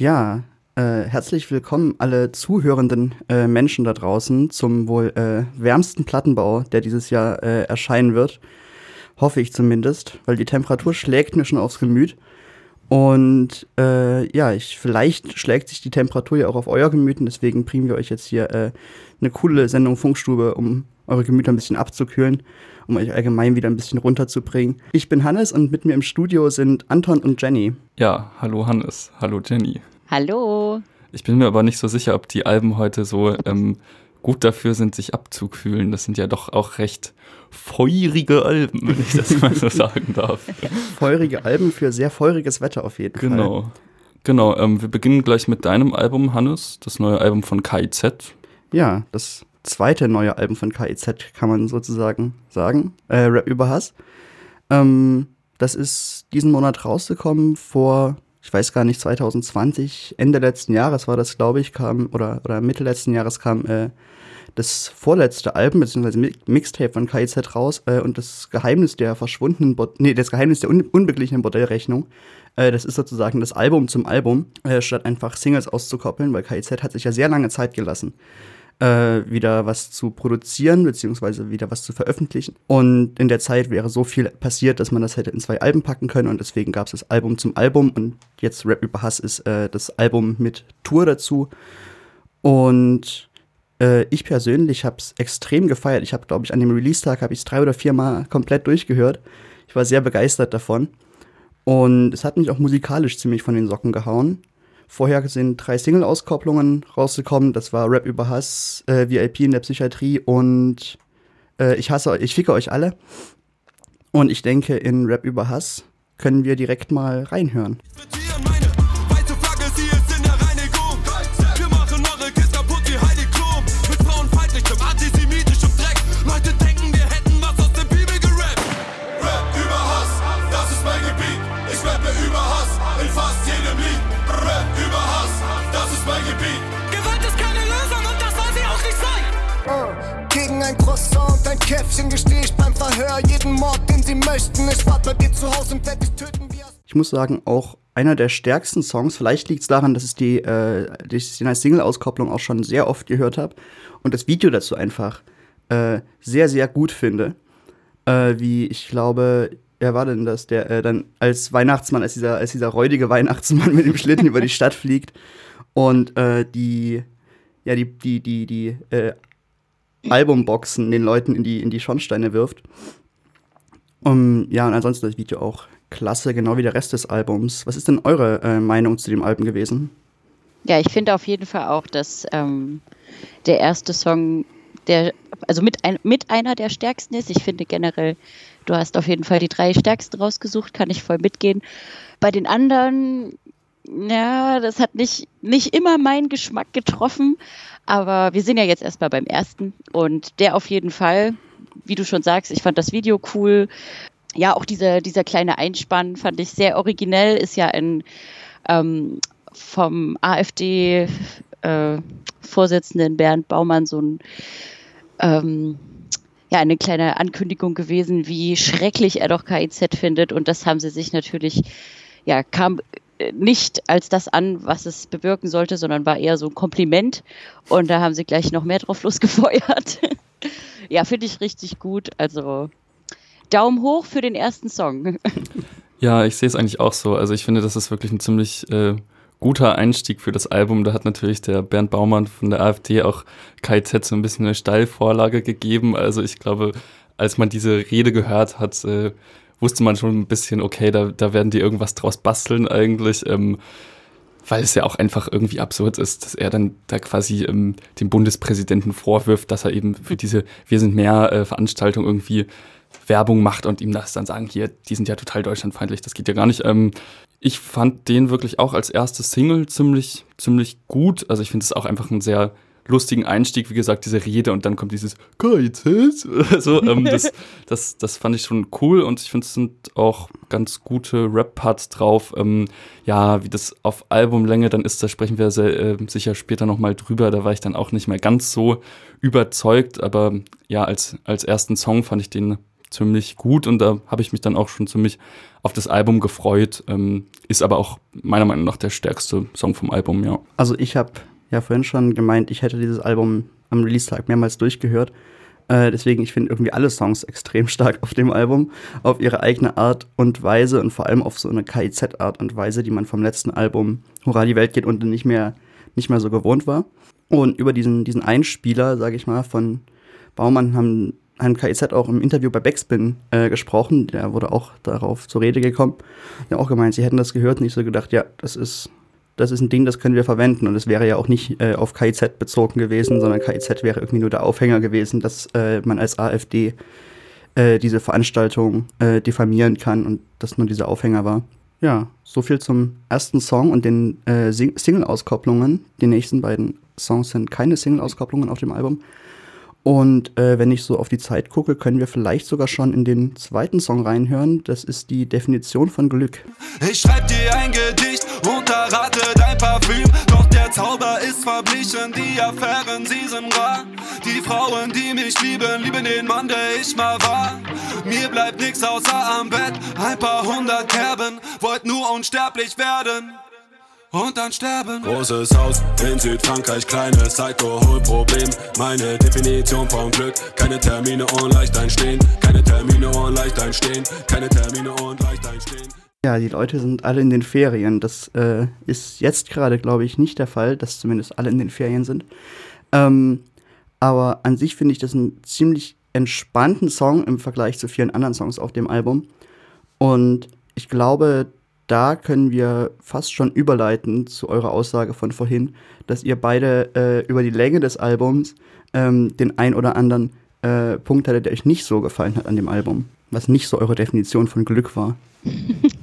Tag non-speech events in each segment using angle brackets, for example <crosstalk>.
Ja, äh, herzlich willkommen alle zuhörenden äh, Menschen da draußen zum wohl äh, wärmsten Plattenbau, der dieses Jahr äh, erscheinen wird. Hoffe ich zumindest, weil die Temperatur schlägt mir schon aufs Gemüt. Und äh, ja, ich, vielleicht schlägt sich die Temperatur ja auch auf euer Gemüt und deswegen bringen wir euch jetzt hier äh, eine coole Sendung Funkstube, um eure Gemüter ein bisschen abzukühlen, um euch allgemein wieder ein bisschen runterzubringen. Ich bin Hannes und mit mir im Studio sind Anton und Jenny. Ja, hallo Hannes, hallo Jenny. Hallo. Ich bin mir aber nicht so sicher, ob die Alben heute so ähm, gut dafür sind, sich abzukühlen. Das sind ja doch auch recht feurige Alben, wenn ich das mal so <laughs> sagen darf. Feurige Alben für sehr feuriges Wetter auf jeden genau. Fall. Genau, ähm, wir beginnen gleich mit deinem Album, Hannes, das neue Album von KIZ. Ja, das zweite neue Album von KIZ kann man sozusagen sagen. Äh, Rap über Hass. Ähm, das ist diesen Monat rausgekommen vor, ich weiß gar nicht, 2020, Ende letzten Jahres war das, glaube ich, kam, oder, oder Mitte letzten Jahres kam äh, das vorletzte Album, beziehungsweise Mixtape von KIZ raus äh, und das Geheimnis der verschwundenen, Bo nee, das Geheimnis der un unbeglichenen Bordellrechnung. Äh, das ist sozusagen das Album zum Album, äh, statt einfach Singles auszukoppeln, weil KIZ hat sich ja sehr lange Zeit gelassen, äh, wieder was zu produzieren, beziehungsweise wieder was zu veröffentlichen. Und in der Zeit wäre so viel passiert, dass man das hätte in zwei Alben packen können und deswegen gab es das Album zum Album und jetzt Rap über Hass ist äh, das Album mit Tour dazu. Und äh, ich persönlich habe es extrem gefeiert. Ich habe, glaube ich, an dem Release-Tag habe ich es drei oder vier Mal komplett durchgehört. Ich war sehr begeistert davon. Und es hat mich auch musikalisch ziemlich von den Socken gehauen. Vorher sind drei Single-Auskopplungen rausgekommen. Das war Rap über Hass, äh, VIP in der Psychiatrie und äh, Ich hasse euch, ich ficke euch alle. Und ich denke, in Rap über Hass können wir direkt mal reinhören. Käffchen Verhör. Jeden Mord, den sie möchten. Ich warte bei dir zu Hause und werde dich töten. Ich muss sagen, auch einer der stärksten Songs. Vielleicht liegt es daran, dass ich die, äh, als Single-Auskopplung auch schon sehr oft gehört habe und das Video dazu einfach äh, sehr, sehr gut finde. Äh, wie ich glaube, wer war denn das, der äh, dann als Weihnachtsmann, als dieser, als dieser räudige Weihnachtsmann <laughs> mit dem Schlitten über die Stadt fliegt und äh, die, ja, die, die, die, die äh, Albumboxen den Leuten in die, in die Schornsteine wirft. Um, ja, und ansonsten das Video auch klasse, genau wie der Rest des Albums. Was ist denn eure äh, Meinung zu dem Album gewesen? Ja, ich finde auf jeden Fall auch, dass ähm, der erste Song, der, also mit, ein, mit einer der stärksten ist. Ich finde generell, du hast auf jeden Fall die drei stärksten rausgesucht, kann ich voll mitgehen. Bei den anderen, ja, das hat nicht, nicht immer meinen Geschmack getroffen, aber wir sind ja jetzt erstmal beim ersten und der auf jeden Fall, wie du schon sagst, ich fand das Video cool. Ja, auch dieser, dieser kleine Einspann fand ich sehr originell, ist ja ein ähm, vom AfD-Vorsitzenden äh, Bernd Baumann so ein ähm, ja, eine kleine Ankündigung gewesen, wie schrecklich er doch KIZ findet. Und das haben sie sich natürlich, ja, kam nicht als das an, was es bewirken sollte, sondern war eher so ein Kompliment. Und da haben sie gleich noch mehr drauf <laughs> losgefeuert. Ja, finde ich richtig gut. Also Daumen hoch für den ersten Song. <laughs> ja, ich sehe es eigentlich auch so. Also ich finde, das ist wirklich ein ziemlich äh, guter Einstieg für das Album. Da hat natürlich der Bernd Baumann von der AfD auch KZ so ein bisschen eine Steilvorlage gegeben. Also ich glaube, als man diese Rede gehört hat, äh, wusste man schon ein bisschen, okay, da, da werden die irgendwas draus basteln eigentlich. Ähm, weil es ja auch einfach irgendwie absurd ist, dass er dann da quasi ähm, dem Bundespräsidenten vorwirft, dass er eben für diese Wir sind mehr äh, Veranstaltung irgendwie Werbung macht und ihm das dann sagen, hier, die sind ja total deutschlandfeindlich, das geht ja gar nicht. Ähm, ich fand den wirklich auch als erste Single ziemlich, ziemlich gut. Also ich finde es auch einfach ein sehr lustigen Einstieg, wie gesagt, diese Rede und dann kommt dieses KIZ. <laughs> so, ähm, das, <laughs> das, das fand ich schon cool und ich finde, es sind auch ganz gute Rap-Parts drauf. Ähm, ja, wie das auf Albumlänge dann ist, da sprechen wir sehr, äh, sicher später nochmal drüber. Da war ich dann auch nicht mehr ganz so überzeugt, aber ja, als, als ersten Song fand ich den ziemlich gut und da habe ich mich dann auch schon ziemlich auf das Album gefreut. Ähm, ist aber auch meiner Meinung nach der stärkste Song vom Album, ja. Also ich habe ja vorhin schon gemeint, ich hätte dieses Album am Release-Tag mehrmals durchgehört. Äh, deswegen, ich finde irgendwie alle Songs extrem stark auf dem Album, auf ihre eigene Art und Weise und vor allem auf so eine KIZ-Art und Weise, die man vom letzten Album Hurra, die Welt geht und nicht mehr, nicht mehr so gewohnt war. Und über diesen, diesen Einspieler, sage ich mal, von Baumann haben haben KIZ auch im Interview bei Backspin äh, gesprochen. Der wurde auch darauf zur Rede gekommen. Der auch gemeint, sie hätten das gehört und ich so gedacht, ja, das ist, das ist ein Ding, das können wir verwenden. Und es wäre ja auch nicht äh, auf KIZ bezogen gewesen, sondern KIZ wäre irgendwie nur der Aufhänger gewesen, dass äh, man als AfD äh, diese Veranstaltung äh, diffamieren kann und das nur dieser Aufhänger war. Ja, so viel zum ersten Song und den äh, Single-Auskopplungen. Die nächsten beiden Songs sind keine Single-Auskopplungen auf dem Album. Und äh, wenn ich so auf die Zeit gucke, können wir vielleicht sogar schon in den zweiten Song reinhören. Das ist die Definition von Glück. Ich schreib dir ein Gedicht und errate dein Parfüm. Doch der Zauber ist verblichen, die Affären, sie sind rar. Die Frauen, die mich lieben, lieben den Mann, der ich mal war. Mir bleibt nichts außer am Bett, ein paar hundert Kerben. Wollt nur unsterblich werden und dann sterben. Großes Haus in Südfrankreich, kleines Alkoholproblem. Meine Definition von Glück, keine Termine und leicht einstehen. Keine Termine und leicht einstehen. Keine Termine und leicht einstehen. Ja, die Leute sind alle in den Ferien. Das äh, ist jetzt gerade, glaube ich, nicht der Fall, dass zumindest alle in den Ferien sind. Ähm, aber an sich finde ich das einen ziemlich entspannten Song im Vergleich zu vielen anderen Songs auf dem Album. Und ich glaube, da können wir fast schon überleiten zu eurer Aussage von vorhin, dass ihr beide äh, über die Länge des Albums ähm, den ein oder anderen äh, Punkt hattet, der euch nicht so gefallen hat an dem Album, was nicht so eure Definition von Glück war. <laughs>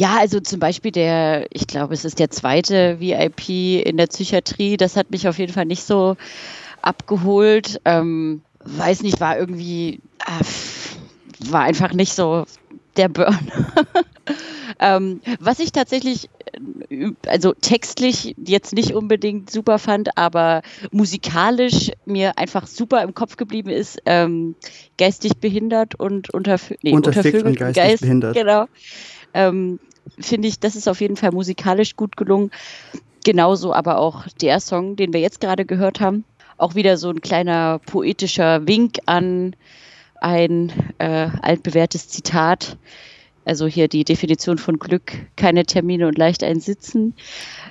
Ja, also zum Beispiel der, ich glaube, es ist der zweite VIP in der Psychiatrie. Das hat mich auf jeden Fall nicht so abgeholt. Ähm, weiß nicht, war irgendwie, äh, war einfach nicht so der Burn. <laughs> ähm, was ich tatsächlich, äh, also textlich jetzt nicht unbedingt super fand, aber musikalisch mir einfach super im Kopf geblieben ist, ähm, geistig behindert und unterf nee, untervögelt und geistig Geist, behindert. Genau. Ähm, Finde ich, das ist auf jeden Fall musikalisch gut gelungen. Genauso aber auch der Song, den wir jetzt gerade gehört haben. Auch wieder so ein kleiner poetischer Wink an ein äh, altbewährtes Zitat. Also hier die Definition von Glück, keine Termine und leicht einsitzen.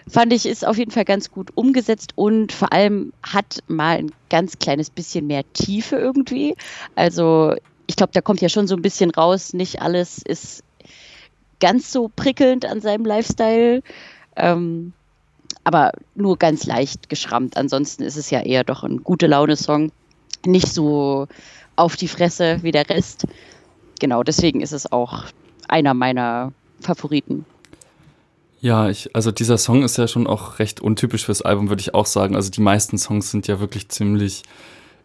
Fand ich, ist auf jeden Fall ganz gut umgesetzt und vor allem hat mal ein ganz kleines bisschen mehr Tiefe irgendwie. Also ich glaube, da kommt ja schon so ein bisschen raus, nicht alles ist ganz so prickelnd an seinem Lifestyle. Ähm, aber nur ganz leicht geschrammt. Ansonsten ist es ja eher doch ein gute Laune-Song. Nicht so auf die Fresse wie der Rest. Genau, deswegen ist es auch einer meiner Favoriten. Ja, ich, also dieser Song ist ja schon auch recht untypisch fürs Album, würde ich auch sagen. Also die meisten Songs sind ja wirklich ziemlich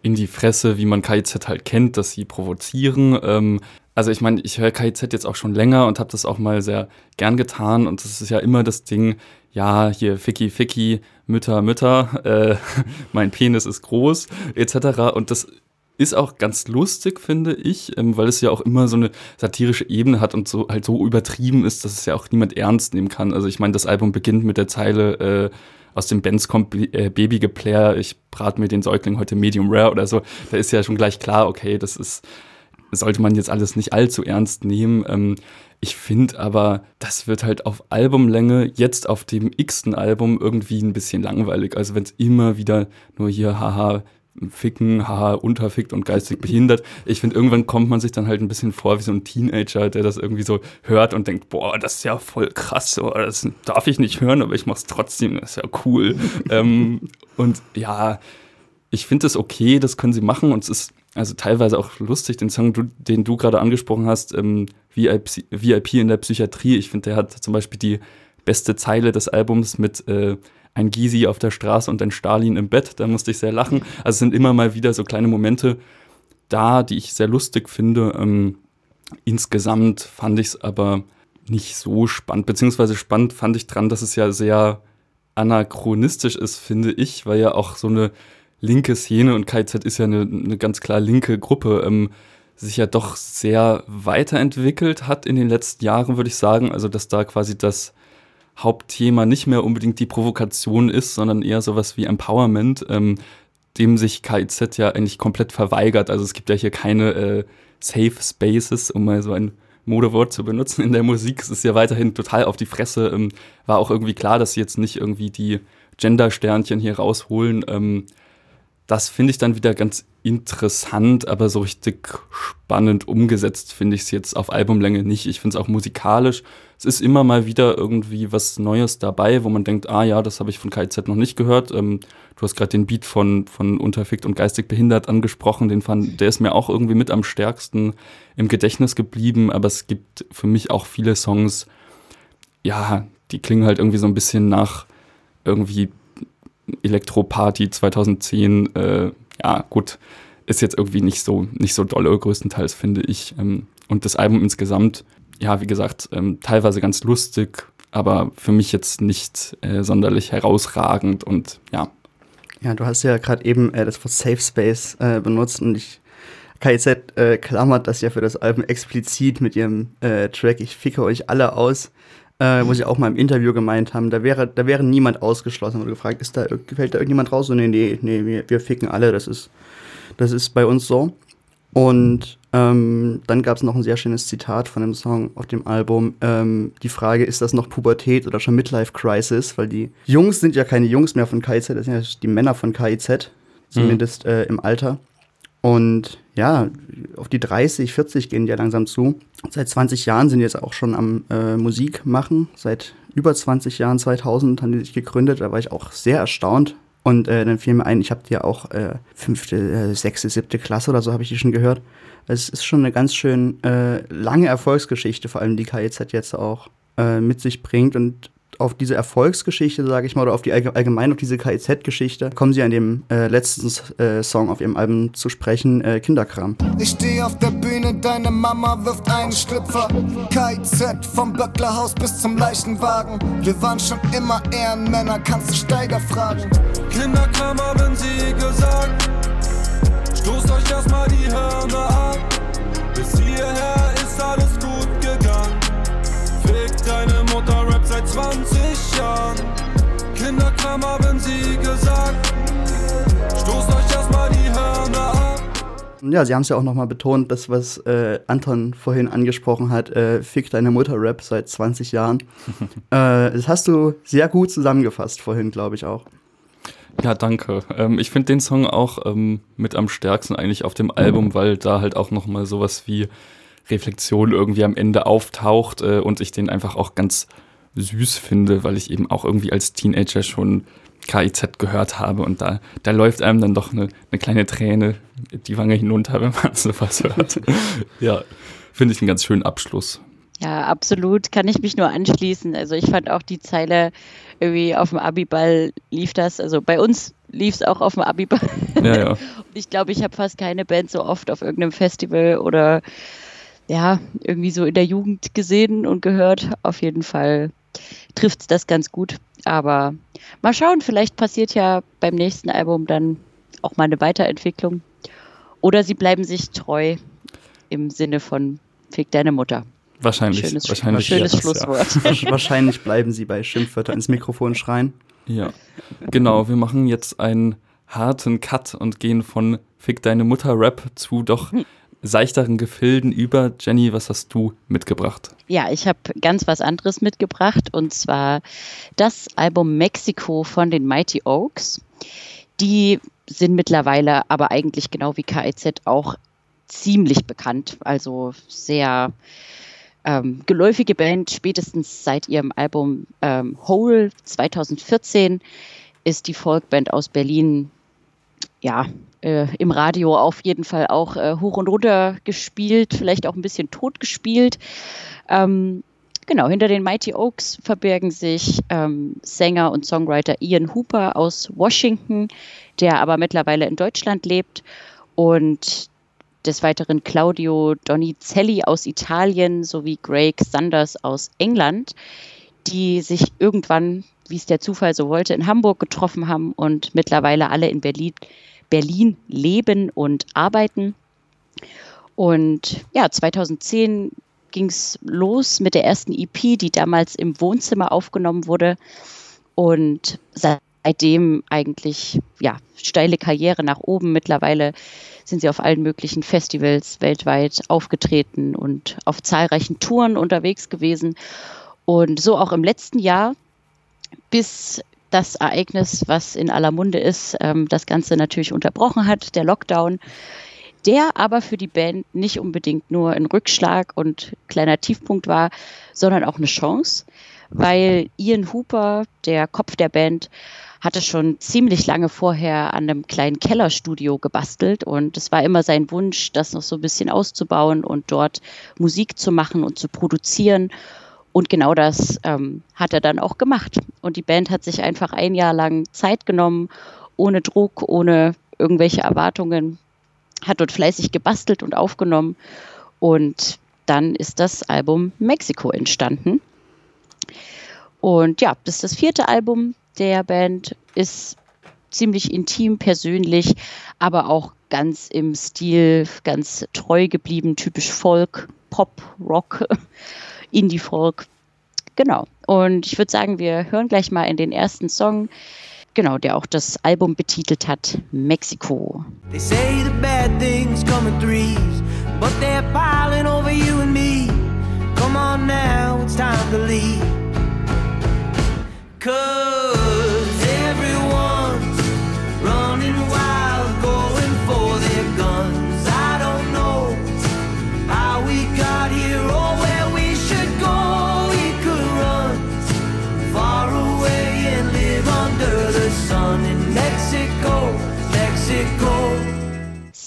in die Fresse, wie man KIZ halt kennt, dass sie provozieren. Ähm, also ich meine, ich höre KIZ jetzt auch schon länger und habe das auch mal sehr gern getan und das ist ja immer das Ding, ja, hier Ficky Ficky, Mütter, Mütter, <laughs> äh, mein Penis ist groß, etc. Und das ist auch ganz lustig, finde ich, ähm, weil es ja auch immer so eine satirische Ebene hat und so halt so übertrieben ist, dass es ja auch niemand ernst nehmen kann. Also ich meine, das Album beginnt mit der Zeile äh, aus dem Benz kommt äh, Babygeplayer, ich brate mir den Säugling heute Medium Rare oder so. Da ist ja schon gleich klar, okay, das ist sollte man jetzt alles nicht allzu ernst nehmen. Ähm, ich finde aber, das wird halt auf Albumlänge, jetzt auf dem x-ten Album, irgendwie ein bisschen langweilig. Also wenn es immer wieder nur hier, haha, ficken, haha, unterfickt und geistig behindert. Ich finde, irgendwann kommt man sich dann halt ein bisschen vor wie so ein Teenager, der das irgendwie so hört und denkt, boah, das ist ja voll krass, das darf ich nicht hören, aber ich mach's trotzdem, das ist ja cool. <laughs> ähm, und ja, ich finde es okay, das können sie machen und es ist also teilweise auch lustig, den Song, den du gerade angesprochen hast, ähm, VIP, VIP in der Psychiatrie. Ich finde, der hat zum Beispiel die beste Zeile des Albums mit äh, ein Gysi auf der Straße und ein Stalin im Bett. Da musste ich sehr lachen. Also es sind immer mal wieder so kleine Momente da, die ich sehr lustig finde. Ähm, insgesamt fand ich es aber nicht so spannend. Beziehungsweise spannend fand ich dran, dass es ja sehr anachronistisch ist, finde ich, weil ja auch so eine linke Szene und KZ ist ja eine, eine ganz klar linke Gruppe, ähm, sich ja doch sehr weiterentwickelt hat in den letzten Jahren, würde ich sagen. Also, dass da quasi das Hauptthema nicht mehr unbedingt die Provokation ist, sondern eher sowas wie Empowerment, ähm, dem sich KIZ ja eigentlich komplett verweigert. Also es gibt ja hier keine äh, Safe Spaces, um mal so ein Modewort zu benutzen in der Musik. Es ist ja weiterhin total auf die Fresse. Ähm, war auch irgendwie klar, dass sie jetzt nicht irgendwie die Gender-Sternchen hier rausholen. Ähm, das finde ich dann wieder ganz interessant, aber so richtig spannend umgesetzt finde ich es jetzt auf Albumlänge nicht. Ich finde es auch musikalisch. Es ist immer mal wieder irgendwie was Neues dabei, wo man denkt, ah ja, das habe ich von KIZ noch nicht gehört. Ähm, du hast gerade den Beat von, von Unterfickt und Geistig Behindert angesprochen. Den fand, der ist mir auch irgendwie mit am stärksten im Gedächtnis geblieben, aber es gibt für mich auch viele Songs, ja, die klingen halt irgendwie so ein bisschen nach irgendwie Elektroparty 2010, äh, ja, gut, ist jetzt irgendwie nicht so, nicht so dolle, größtenteils, finde ich. Ähm, und das Album insgesamt, ja, wie gesagt, ähm, teilweise ganz lustig, aber für mich jetzt nicht äh, sonderlich herausragend und ja. Ja, du hast ja gerade eben äh, das Wort Safe Space äh, benutzt und ich KIZ äh, klammert das ja für das Album explizit mit ihrem äh, Track Ich ficke euch alle aus äh, wo sie auch mal im Interview gemeint haben, da wäre, da wäre niemand ausgeschlossen. Und gefragt, ist da, fällt da irgendjemand raus? Und nee, nee, nee, wir, wir ficken alle, das ist, das ist bei uns so. Und ähm, dann gab es noch ein sehr schönes Zitat von dem Song auf dem Album. Ähm, die Frage, ist das noch Pubertät oder schon Midlife Crisis? Weil die Jungs sind ja keine Jungs mehr von KIZ, das sind ja die Männer von KIZ, zumindest mhm. äh, im Alter. Und ja, auf die 30, 40 gehen die ja langsam zu. Seit 20 Jahren sind die jetzt auch schon am äh, Musik machen. Seit über 20 Jahren, 2000, haben die sich gegründet. Da war ich auch sehr erstaunt. Und äh, dann fiel mir ein, ich habe die ja auch äh, fünfte, äh, sechste, siebte Klasse oder so habe ich die schon gehört. Es ist schon eine ganz schön äh, lange Erfolgsgeschichte, vor allem die KIZ jetzt auch äh, mit sich bringt. Und auf diese Erfolgsgeschichte, sage ich mal, oder auf die allgemein auf diese KIZ-Geschichte, kommen sie an dem äh, letzten äh, Song auf ihrem Album zu sprechen, äh, Kinderkram. Ich stehe auf der Bühne, deine Mama wirft einen Schlüpfer. KIZ vom Böcklerhaus bis zum Leichenwagen. Wir waren schon immer Ehrenmänner, kannst du Steiger fragen. Kinderkram haben sie gesagt. Stoßt euch erstmal die Hirne ab. Bis hierher ist alles gut gegangen. Fick deine seit 20 Jahren. Kinderkram haben sie gesagt. Stoßt euch erstmal die Hörner ab. Ja, sie haben es ja auch nochmal betont, das, was äh, Anton vorhin angesprochen hat, äh, Fick deine Mutter Rap seit 20 Jahren. <laughs> äh, das hast du sehr gut zusammengefasst vorhin, glaube ich auch. Ja, danke. Ähm, ich finde den Song auch ähm, mit am stärksten eigentlich auf dem Album, weil da halt auch nochmal sowas wie Reflexion irgendwie am Ende auftaucht äh, und ich den einfach auch ganz süß finde, weil ich eben auch irgendwie als Teenager schon KIZ gehört habe und da, da läuft einem dann doch eine, eine kleine Träne die Wange hinunter, <laughs> wenn man sowas hört. ja, finde ich einen ganz schönen Abschluss. Ja, absolut. Kann ich mich nur anschließen. Also ich fand auch die Zeile irgendwie auf dem Abiball lief das. Also bei uns lief es auch auf dem Abiball. Ja, ja. <laughs> ich glaube, ich habe fast keine Band so oft auf irgendeinem Festival oder ja, irgendwie so in der Jugend gesehen und gehört. Auf jeden Fall trifft es das ganz gut. Aber mal schauen, vielleicht passiert ja beim nächsten Album dann auch mal eine Weiterentwicklung. Oder sie bleiben sich treu im Sinne von Fick deine Mutter. Wahrscheinlich. Schönes, wahrscheinlich schönes das, Schlusswort. <laughs> Ja. wahrscheinlich bleiben sie bei Schimpfwörter ins Mikrofon schreien. Ja, genau. Wir machen jetzt einen harten Cut und gehen von Fick deine Mutter Rap zu doch seichteren Gefilden über. Jenny, was hast du mitgebracht? Ja, ich habe ganz was anderes mitgebracht und zwar das Album Mexico von den Mighty Oaks. Die sind mittlerweile aber eigentlich genau wie KIZ auch ziemlich bekannt, also sehr ähm, geläufige Band, spätestens seit ihrem Album ähm, Hole 2014 ist die Folkband aus Berlin ja, äh, im Radio auf jeden Fall auch äh, hoch und runter gespielt, vielleicht auch ein bisschen tot gespielt. Ähm, genau, hinter den Mighty Oaks verbergen sich ähm, Sänger und Songwriter Ian Hooper aus Washington, der aber mittlerweile in Deutschland lebt und des Weiteren Claudio Donizelli aus Italien sowie Greg Sanders aus England, die sich irgendwann, wie es der Zufall so wollte, in Hamburg getroffen haben und mittlerweile alle in Berlin Berlin leben und arbeiten. Und ja, 2010 ging es los mit der ersten EP, die damals im Wohnzimmer aufgenommen wurde. Und seitdem eigentlich, ja, steile Karriere nach oben. Mittlerweile sind sie auf allen möglichen Festivals weltweit aufgetreten und auf zahlreichen Touren unterwegs gewesen. Und so auch im letzten Jahr, bis das Ereignis, was in aller Munde ist, ähm, das Ganze natürlich unterbrochen hat, der Lockdown, der aber für die Band nicht unbedingt nur ein Rückschlag und kleiner Tiefpunkt war, sondern auch eine Chance, weil Ian Hooper, der Kopf der Band, hatte schon ziemlich lange vorher an einem kleinen Kellerstudio gebastelt und es war immer sein Wunsch, das noch so ein bisschen auszubauen und dort Musik zu machen und zu produzieren. Und genau das ähm, hat er dann auch gemacht. Und die Band hat sich einfach ein Jahr lang Zeit genommen, ohne Druck, ohne irgendwelche Erwartungen, hat dort fleißig gebastelt und aufgenommen. Und dann ist das Album Mexico entstanden. Und ja, das ist das vierte Album der Band, ist ziemlich intim, persönlich, aber auch ganz im Stil, ganz treu geblieben, typisch Folk, Pop, Rock, Indie-Folk. Genau. Und ich würde sagen, wir hören gleich mal in den ersten Song, genau, der auch das Album betitelt hat, Mexiko. They say the bad things come in threes, but they're piling over you and me. Come on now, it's time to leave. Cause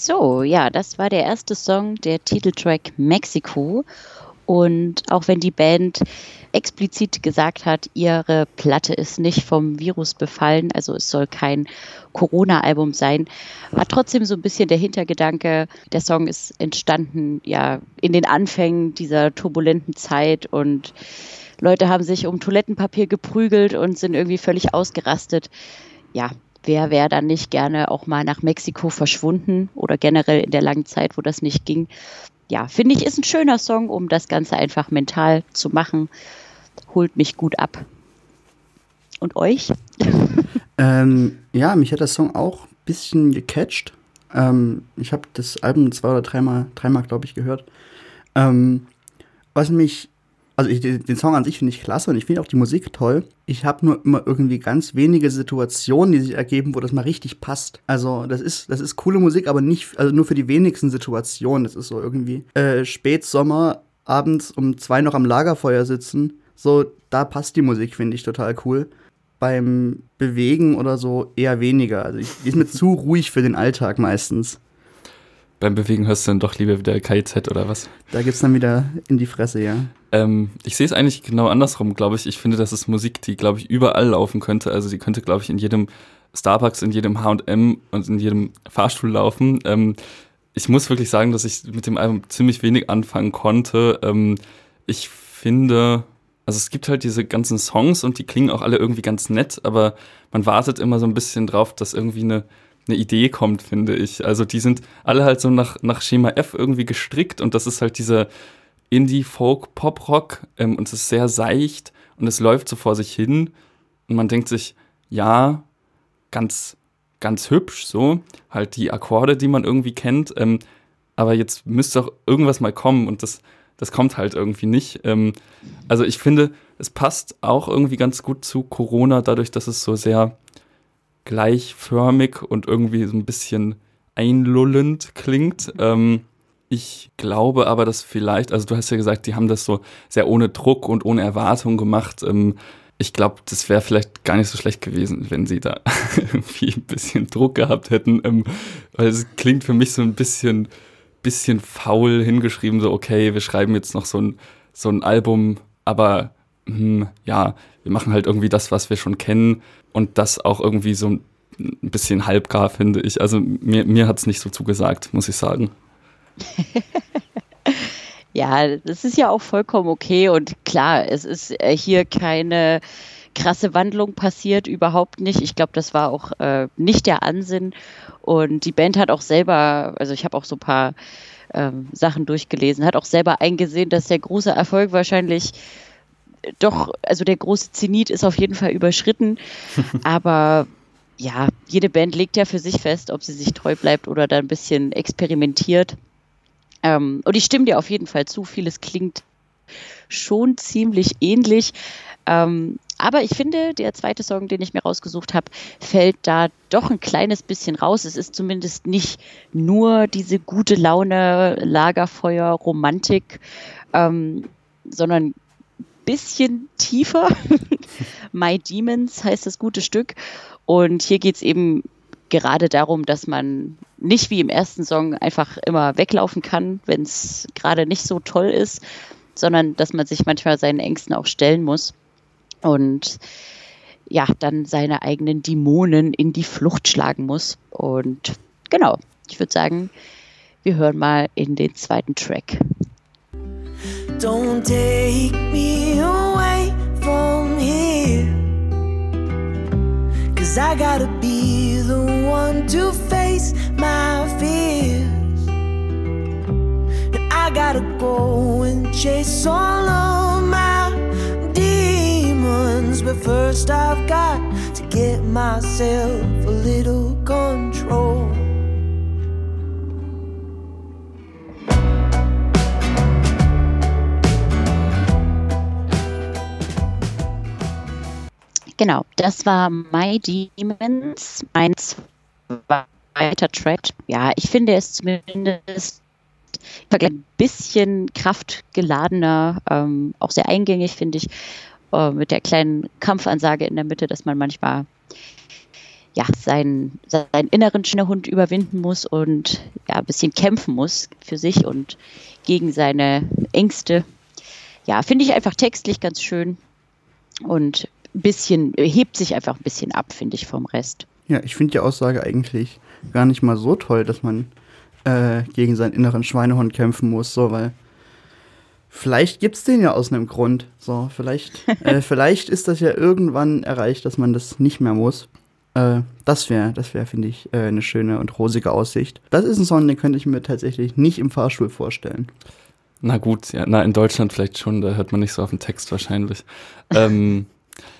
So, ja, das war der erste Song, der Titeltrack Mexico. Und auch wenn die Band explizit gesagt hat, ihre Platte ist nicht vom Virus befallen, also es soll kein Corona-Album sein, war trotzdem so ein bisschen der Hintergedanke, der Song ist entstanden ja in den Anfängen dieser turbulenten Zeit und Leute haben sich um Toilettenpapier geprügelt und sind irgendwie völlig ausgerastet. Ja, wer wäre dann nicht gerne auch mal nach Mexiko verschwunden oder generell in der langen Zeit, wo das nicht ging ja, finde ich, ist ein schöner Song, um das Ganze einfach mental zu machen. Holt mich gut ab. Und euch? <laughs> ähm, ja, mich hat der Song auch ein bisschen gecatcht. Ähm, ich habe das Album zwei oder dreimal, dreimal glaube ich, gehört. Ähm, was mich also ich, den Song an sich finde ich klasse und ich finde auch die Musik toll. Ich habe nur immer irgendwie ganz wenige Situationen, die sich ergeben, wo das mal richtig passt. Also das ist, das ist coole Musik, aber nicht, also nur für die wenigsten Situationen. Das ist so irgendwie äh, Spätsommer, abends um zwei noch am Lagerfeuer sitzen. So, da passt die Musik, finde ich total cool. Beim Bewegen oder so eher weniger. Also ich, die ist mir <laughs> zu ruhig für den Alltag meistens. Beim Bewegen hörst du dann doch lieber wieder KIZ oder was? Da gibt's dann wieder in die Fresse, ja. Ähm, ich sehe es eigentlich genau andersrum, glaube ich. Ich finde, das ist Musik, die, glaube ich, überall laufen könnte. Also die könnte, glaube ich, in jedem Starbucks, in jedem H&M und in jedem Fahrstuhl laufen. Ähm, ich muss wirklich sagen, dass ich mit dem Album ziemlich wenig anfangen konnte. Ähm, ich finde, also es gibt halt diese ganzen Songs und die klingen auch alle irgendwie ganz nett, aber man wartet immer so ein bisschen drauf, dass irgendwie eine eine Idee kommt, finde ich. Also die sind alle halt so nach, nach Schema F irgendwie gestrickt und das ist halt dieser Indie-Folk-Pop-Rock ähm, und es ist sehr seicht und es läuft so vor sich hin und man denkt sich, ja, ganz, ganz hübsch so, halt die Akkorde, die man irgendwie kennt, ähm, aber jetzt müsste auch irgendwas mal kommen und das, das kommt halt irgendwie nicht. Ähm, also ich finde, es passt auch irgendwie ganz gut zu Corona, dadurch, dass es so sehr gleichförmig und irgendwie so ein bisschen einlullend klingt. Ähm, ich glaube aber, dass vielleicht, also du hast ja gesagt, die haben das so sehr ohne Druck und ohne Erwartung gemacht. Ähm, ich glaube, das wäre vielleicht gar nicht so schlecht gewesen, wenn sie da <laughs> irgendwie ein bisschen Druck gehabt hätten, ähm, weil es klingt für mich so ein bisschen, bisschen faul hingeschrieben, so okay, wir schreiben jetzt noch so ein, so ein Album, aber hm, ja, wir machen halt irgendwie das, was wir schon kennen und das auch irgendwie so ein bisschen halbgar, finde ich. Also mir, mir hat es nicht so zugesagt, muss ich sagen. <laughs> ja, das ist ja auch vollkommen okay und klar, es ist äh, hier keine krasse Wandlung passiert, überhaupt nicht. Ich glaube, das war auch äh, nicht der Ansinn. Und die Band hat auch selber, also ich habe auch so ein paar ähm, Sachen durchgelesen, hat auch selber eingesehen, dass der große Erfolg wahrscheinlich doch, also der große Zenit ist auf jeden Fall überschritten. <laughs> Aber ja, jede Band legt ja für sich fest, ob sie sich treu bleibt oder da ein bisschen experimentiert. Ähm, und ich stimme dir auf jeden Fall zu, vieles klingt schon ziemlich ähnlich. Ähm, aber ich finde, der zweite Song, den ich mir rausgesucht habe, fällt da doch ein kleines bisschen raus. Es ist zumindest nicht nur diese gute Laune, Lagerfeuer, Romantik, ähm, sondern bisschen tiefer. <laughs> My Demons heißt das gute Stück. Und hier geht es eben gerade darum, dass man nicht wie im ersten Song einfach immer weglaufen kann, wenn es gerade nicht so toll ist, sondern dass man sich manchmal seinen Ängsten auch stellen muss und ja, dann seine eigenen Dämonen in die Flucht schlagen muss. Und genau, ich würde sagen, wir hören mal in den zweiten Track. Don't take me away from here. Cause I gotta be the one to face my fears. And I gotta go and chase all of my demons. But first, I've got to get myself a little control. Das war My Demons, mein zweiter Track. Ja, ich finde es zumindest ein bisschen kraftgeladener, ähm, auch sehr eingängig, finde ich, äh, mit der kleinen Kampfansage in der Mitte, dass man manchmal ja, seinen, seinen inneren Schneehund überwinden muss und ja, ein bisschen kämpfen muss für sich und gegen seine Ängste. Ja, finde ich einfach textlich ganz schön und bisschen, hebt sich einfach ein bisschen ab, finde ich, vom Rest. Ja, ich finde die Aussage eigentlich gar nicht mal so toll, dass man äh, gegen seinen inneren Schweinehund kämpfen muss, so, weil vielleicht gibt es den ja aus einem Grund. So, vielleicht, <laughs> äh, vielleicht ist das ja irgendwann erreicht, dass man das nicht mehr muss. Äh, das wäre, das wäre, finde ich, äh, eine schöne und rosige Aussicht. Das ist ein Song, den könnte ich mir tatsächlich nicht im Fahrstuhl vorstellen. Na gut, ja, na in Deutschland vielleicht schon, da hört man nicht so auf den Text wahrscheinlich. ähm, <laughs>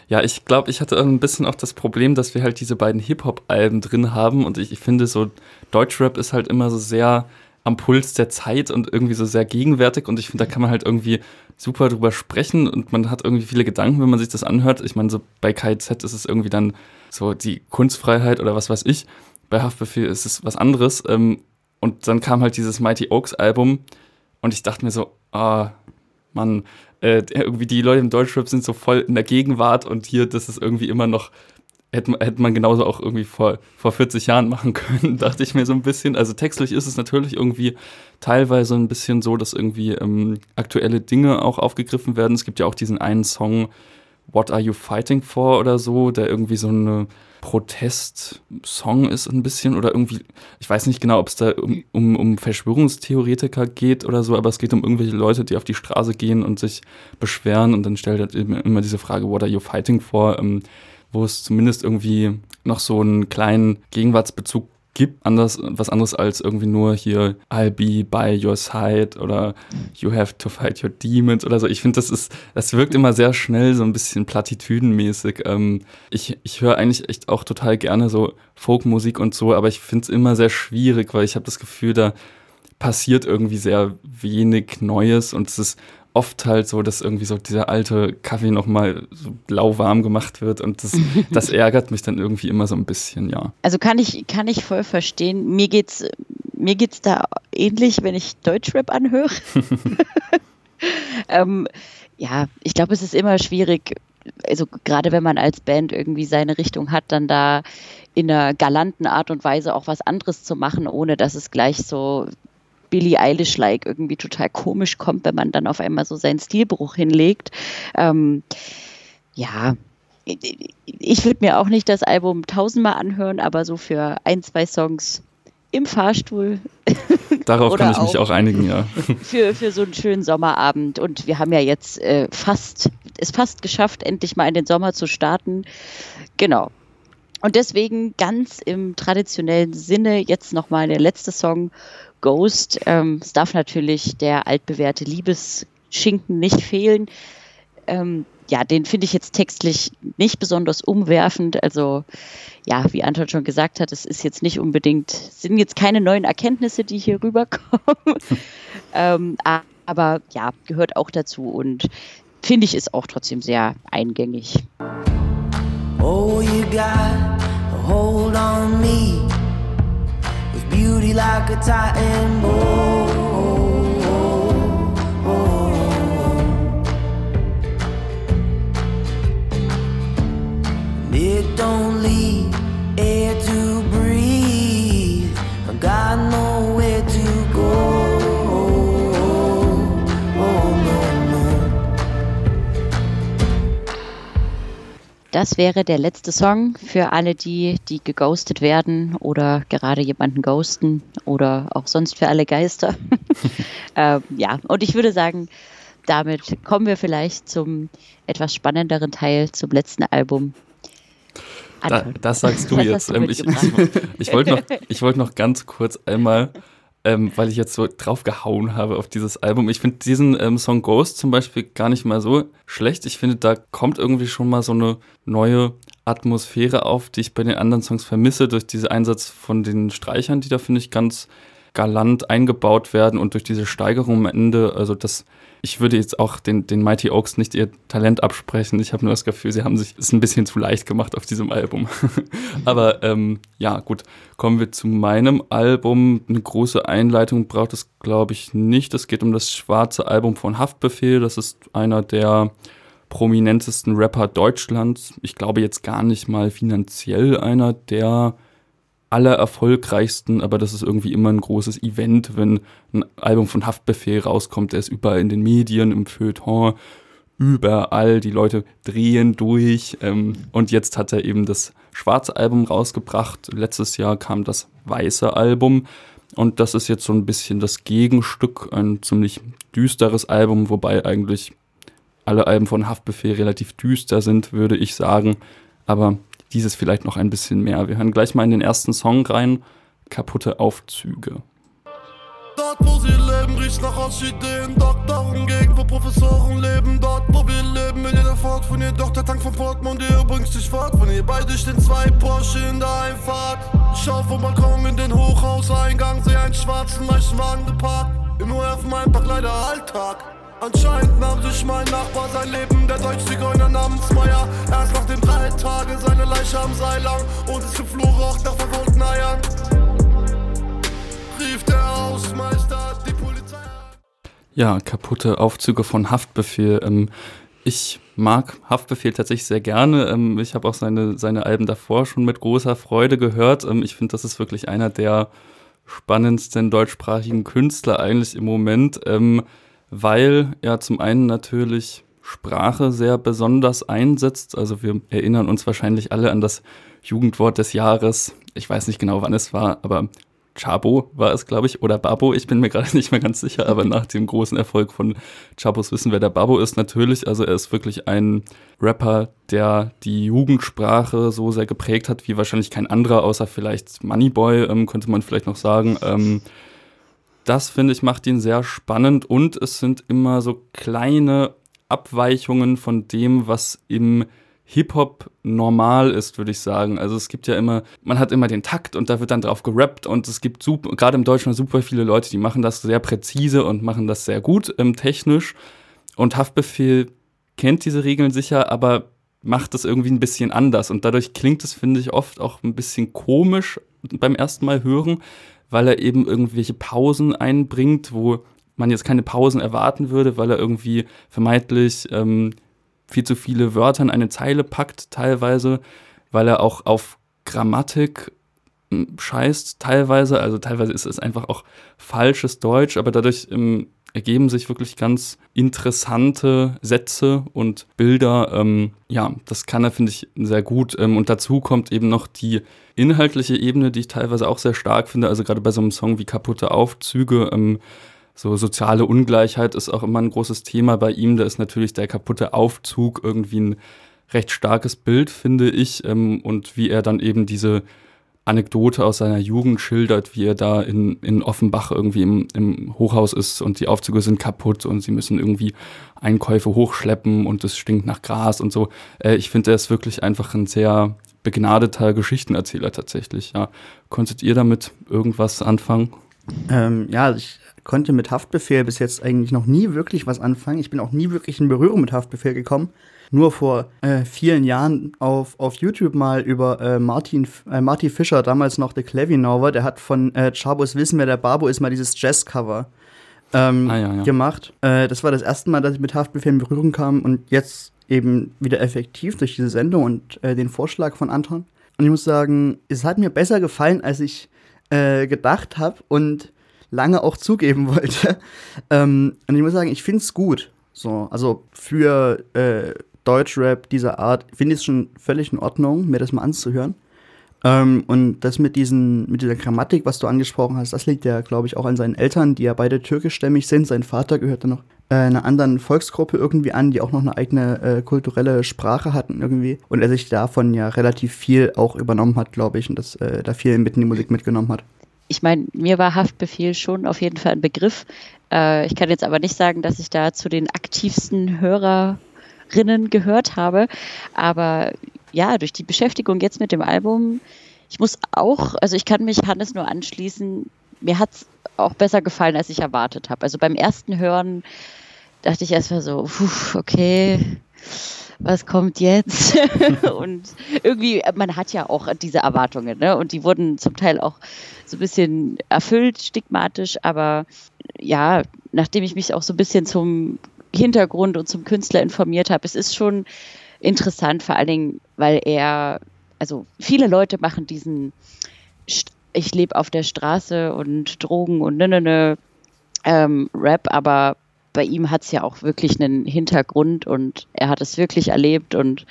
ja, ich glaube, ich hatte ein bisschen auch das Problem, dass wir halt diese beiden Hip-Hop-Alben drin haben und ich, ich finde so, Deutschrap ist halt immer so sehr am Puls der Zeit und irgendwie so sehr gegenwärtig und ich finde, da kann man halt irgendwie super drüber sprechen und man hat irgendwie viele Gedanken, wenn man sich das anhört. Ich meine, so bei KZ ist es irgendwie dann so die Kunstfreiheit oder was weiß ich. Bei Haftbefehl ist es was anderes. Ähm, und dann kam halt dieses Mighty Oaks Album und ich dachte mir so, ah, Mann, äh, irgendwie die Leute im Deutschrap sind so voll in der Gegenwart und hier, das ist irgendwie immer noch, hätte, hätte man genauso auch irgendwie vor, vor 40 Jahren machen <laughs> können, dachte ich mir so ein bisschen. Also textlich ist es natürlich irgendwie teilweise ein bisschen so, dass irgendwie ähm, aktuelle Dinge auch aufgegriffen werden. Es gibt ja auch diesen einen Song, What Are You Fighting For oder so, der irgendwie so eine Protest-Song ist ein bisschen oder irgendwie, ich weiß nicht genau, ob es da um, um, um, Verschwörungstheoretiker geht oder so, aber es geht um irgendwelche Leute, die auf die Straße gehen und sich beschweren und dann stellt er immer diese Frage, what are you fighting for, ähm, wo es zumindest irgendwie noch so einen kleinen Gegenwartsbezug gibt, anders, was anderes als irgendwie nur hier I'll be by your side oder You have to fight your demons oder so. Ich finde, das ist, das wirkt immer sehr schnell so ein bisschen platitüdenmäßig. Ähm, ich ich höre eigentlich echt auch total gerne so Folkmusik und so, aber ich finde es immer sehr schwierig, weil ich habe das Gefühl, da passiert irgendwie sehr wenig Neues und es ist oft halt so, dass irgendwie so dieser alte Kaffee nochmal so lauwarm gemacht wird und das, <laughs> das ärgert mich dann irgendwie immer so ein bisschen, ja. Also kann ich, kann ich voll verstehen. Mir geht's, mir geht's da ähnlich, wenn ich Deutschrap anhöre. <laughs> ähm, ja, ich glaube, es ist immer schwierig, also gerade wenn man als Band irgendwie seine Richtung hat, dann da in einer galanten Art und Weise auch was anderes zu machen, ohne dass es gleich so Billie Eilish-like irgendwie total komisch kommt, wenn man dann auf einmal so seinen Stilbruch hinlegt. Ähm, ja, ich würde mir auch nicht das Album tausendmal anhören, aber so für ein, zwei Songs im Fahrstuhl. <laughs> Darauf kann ich mich auch einigen, ja. <laughs> Für, für so einen schönen Sommerabend. Und wir haben ja jetzt äh, fast, es fast geschafft, endlich mal in den Sommer zu starten. Genau. Und deswegen ganz im traditionellen Sinne jetzt nochmal der letzte Song, Ghost. Ähm, es darf natürlich der altbewährte Liebesschinken nicht fehlen. Ähm, ja, den finde ich jetzt textlich nicht besonders umwerfend. Also ja, wie Anton schon gesagt hat, es ist jetzt nicht unbedingt, sind jetzt keine neuen Erkenntnisse, die hier rüberkommen. <laughs> ähm, aber ja, gehört auch dazu und finde ich ist auch trotzdem sehr eingängig. Oh, you got a hold on me beauty like a titan bow. It don't leave Das wäre der letzte Song für alle die, die geghostet werden oder gerade jemanden ghosten oder auch sonst für alle Geister. <laughs> ähm, ja, und ich würde sagen, damit kommen wir vielleicht zum etwas spannenderen Teil, zum letzten Album, da, das sagst du Was jetzt. Du ähm, ich, ich, ich wollte noch, wollt noch ganz kurz einmal, ähm, weil ich jetzt so draufgehauen habe auf dieses Album. Ich finde diesen ähm, Song Ghost zum Beispiel gar nicht mal so schlecht. Ich finde, da kommt irgendwie schon mal so eine neue Atmosphäre auf, die ich bei den anderen Songs vermisse, durch diesen Einsatz von den Streichern, die da, finde ich, ganz galant eingebaut werden und durch diese Steigerung am Ende. Also das ich würde jetzt auch den, den Mighty Oaks nicht ihr Talent absprechen. Ich habe nur das Gefühl, sie haben sich es ein bisschen zu leicht gemacht auf diesem Album. <laughs> Aber ähm, ja, gut, kommen wir zu meinem Album. Eine große Einleitung braucht es, glaube ich, nicht. Es geht um das schwarze Album von Haftbefehl. Das ist einer der prominentesten Rapper Deutschlands. Ich glaube jetzt gar nicht mal finanziell einer der allererfolgreichsten, aber das ist irgendwie immer ein großes Event, wenn ein Album von Haftbefehl rauskommt. Der ist überall in den Medien, im Feuilleton, überall. Die Leute drehen durch. Ähm, und jetzt hat er eben das schwarze Album rausgebracht. Letztes Jahr kam das weiße Album. Und das ist jetzt so ein bisschen das Gegenstück, ein ziemlich düsteres Album, wobei eigentlich alle Alben von Haftbefehl relativ düster sind, würde ich sagen. Aber dieses vielleicht noch ein bisschen mehr. Wir hören gleich mal in den ersten Song rein, kaputte Aufzüge. Dort, wo sie leben, riecht nach Orchideen. Doktoren gegen, wo Professoren leben. Dort, wo wir leben, will jeder fort von ihr. Doch der Tank vom ihr bringt dich fort. Von ihr beide stehen zwei Porsche in der Einfahrt. Schau vom Balkon in den Hochhauseingang, sehe einen schwarzen Leichenwagen geparkt. Im UF mein Park leider Alltag. Anscheinend nahm sich mein Nachbar sein Leben, der Deutsch-Zigeuner namens Meier. Erst nach den drei Tagen seine Leiche am Seil lang und es im roch nach verkohlten Eiern. Rief der Hausmeister die Polizei. Ja, kaputte Aufzüge von Haftbefehl. Ähm, ich mag Haftbefehl tatsächlich sehr gerne. Ähm, ich habe auch seine, seine Alben davor schon mit großer Freude gehört. Ähm, ich finde, das ist wirklich einer der spannendsten deutschsprachigen Künstler eigentlich im Moment. Ähm, weil er zum einen natürlich Sprache sehr besonders einsetzt. Also wir erinnern uns wahrscheinlich alle an das Jugendwort des Jahres. Ich weiß nicht genau, wann es war, aber Chabo war es, glaube ich, oder Babo, ich bin mir <laughs> gerade nicht mehr ganz sicher, aber nach dem großen Erfolg von Chabos wissen wir, der Babo ist natürlich, also er ist wirklich ein Rapper, der die Jugendsprache so sehr geprägt hat, wie wahrscheinlich kein anderer, außer vielleicht Moneyboy, ähm, könnte man vielleicht noch sagen. Ähm, das finde ich macht ihn sehr spannend und es sind immer so kleine Abweichungen von dem, was im Hip-Hop normal ist, würde ich sagen. Also es gibt ja immer, man hat immer den Takt und da wird dann drauf gerappt und es gibt super, gerade im Deutschland super viele Leute, die machen das sehr präzise und machen das sehr gut ähm, technisch. Und Haftbefehl kennt diese Regeln sicher, aber macht es irgendwie ein bisschen anders und dadurch klingt es, finde ich, oft auch ein bisschen komisch beim ersten Mal hören, weil er eben irgendwelche Pausen einbringt, wo man jetzt keine Pausen erwarten würde, weil er irgendwie vermeintlich ähm, viel zu viele Wörter in eine Zeile packt, teilweise, weil er auch auf Grammatik hm, scheißt, teilweise. Also teilweise ist es einfach auch falsches Deutsch, aber dadurch ähm, ergeben sich wirklich ganz interessante Sätze und Bilder. Ähm, ja, das kann er, finde ich, sehr gut. Ähm, und dazu kommt eben noch die inhaltliche Ebene, die ich teilweise auch sehr stark finde. Also gerade bei so einem Song wie Kaputte Aufzüge. Ähm, So soziale Ungleichheit ist auch immer ein großes Thema bei ihm. Da ist natürlich der kaputte Aufzug irgendwie ein recht starkes Bild, finde ich. Ähm, und wie er dann eben diese Anekdote aus seiner Jugend schildert, wie er da in, in Offenbach irgendwie im, im Hochhaus ist und die Aufzüge sind kaputt und sie müssen irgendwie Einkäufe hochschleppen und es stinkt nach Gras und so. Äh, ich finde, er ist wirklich einfach ein sehr begnadeter Geschichtenerzähler tatsächlich. Ja. Konntet ihr damit irgendwas anfangen? Ähm, ja, also ich konnte mit Haftbefehl bis jetzt eigentlich noch nie wirklich was anfangen. Ich bin auch nie wirklich in Berührung mit Haftbefehl gekommen. Nur vor äh, vielen Jahren auf, auf YouTube mal über äh, Martin, äh, Marty Fischer, damals noch der Clevinover, der hat von äh, Chabos Wissen, wer der Babo ist, mal dieses Jazz-Cover ähm, ah, ja, ja. gemacht. Äh, das war das erste Mal, dass ich mit Haftbefehl in Berührung kam und jetzt eben wieder effektiv durch diese Sendung und äh, den Vorschlag von Anton. Und ich muss sagen, es hat mir besser gefallen, als ich äh, gedacht habe und lange auch zugeben <laughs> wollte. ähm, und ich muss sagen, ich finde es gut. So, also für äh, Deutschrap dieser Art finde ich es schon völlig in Ordnung, mir das mal anzuhören. Ähm, und das mit, diesen, mit dieser Grammatik, was du angesprochen hast, das liegt ja, glaube ich, auch an seinen Eltern, die ja beide türkischstämmig sind. Sein Vater gehört dann noch äh, einer anderen Volksgruppe irgendwie an, die auch noch eine eigene äh, kulturelle Sprache hatten irgendwie. Und er sich davon ja relativ viel auch übernommen hat, glaube ich, und das äh, da viel mitten in die Musik mitgenommen hat. Ich meine, mir war Haftbefehl schon auf jeden Fall ein Begriff. Äh, ich kann jetzt aber nicht sagen, dass ich da zu den aktivsten Hörerinnen gehört habe. Aber ja, durch die Beschäftigung jetzt mit dem Album, ich muss auch, also ich kann mich Hannes nur anschließen, mir hat es auch besser gefallen, als ich erwartet habe. Also beim ersten Hören dachte ich erstmal so, okay, was kommt jetzt? <laughs> und irgendwie, man hat ja auch diese Erwartungen, ne? Und die wurden zum Teil auch so ein bisschen erfüllt, stigmatisch, aber ja, nachdem ich mich auch so ein bisschen zum Hintergrund und zum Künstler informiert habe, es ist schon interessant, vor allen Dingen, weil er, also viele Leute machen diesen, ich lebe auf der Straße und Drogen und ne, ne, ne, ähm, Rap, aber bei ihm hat es ja auch wirklich einen Hintergrund und er hat es wirklich erlebt und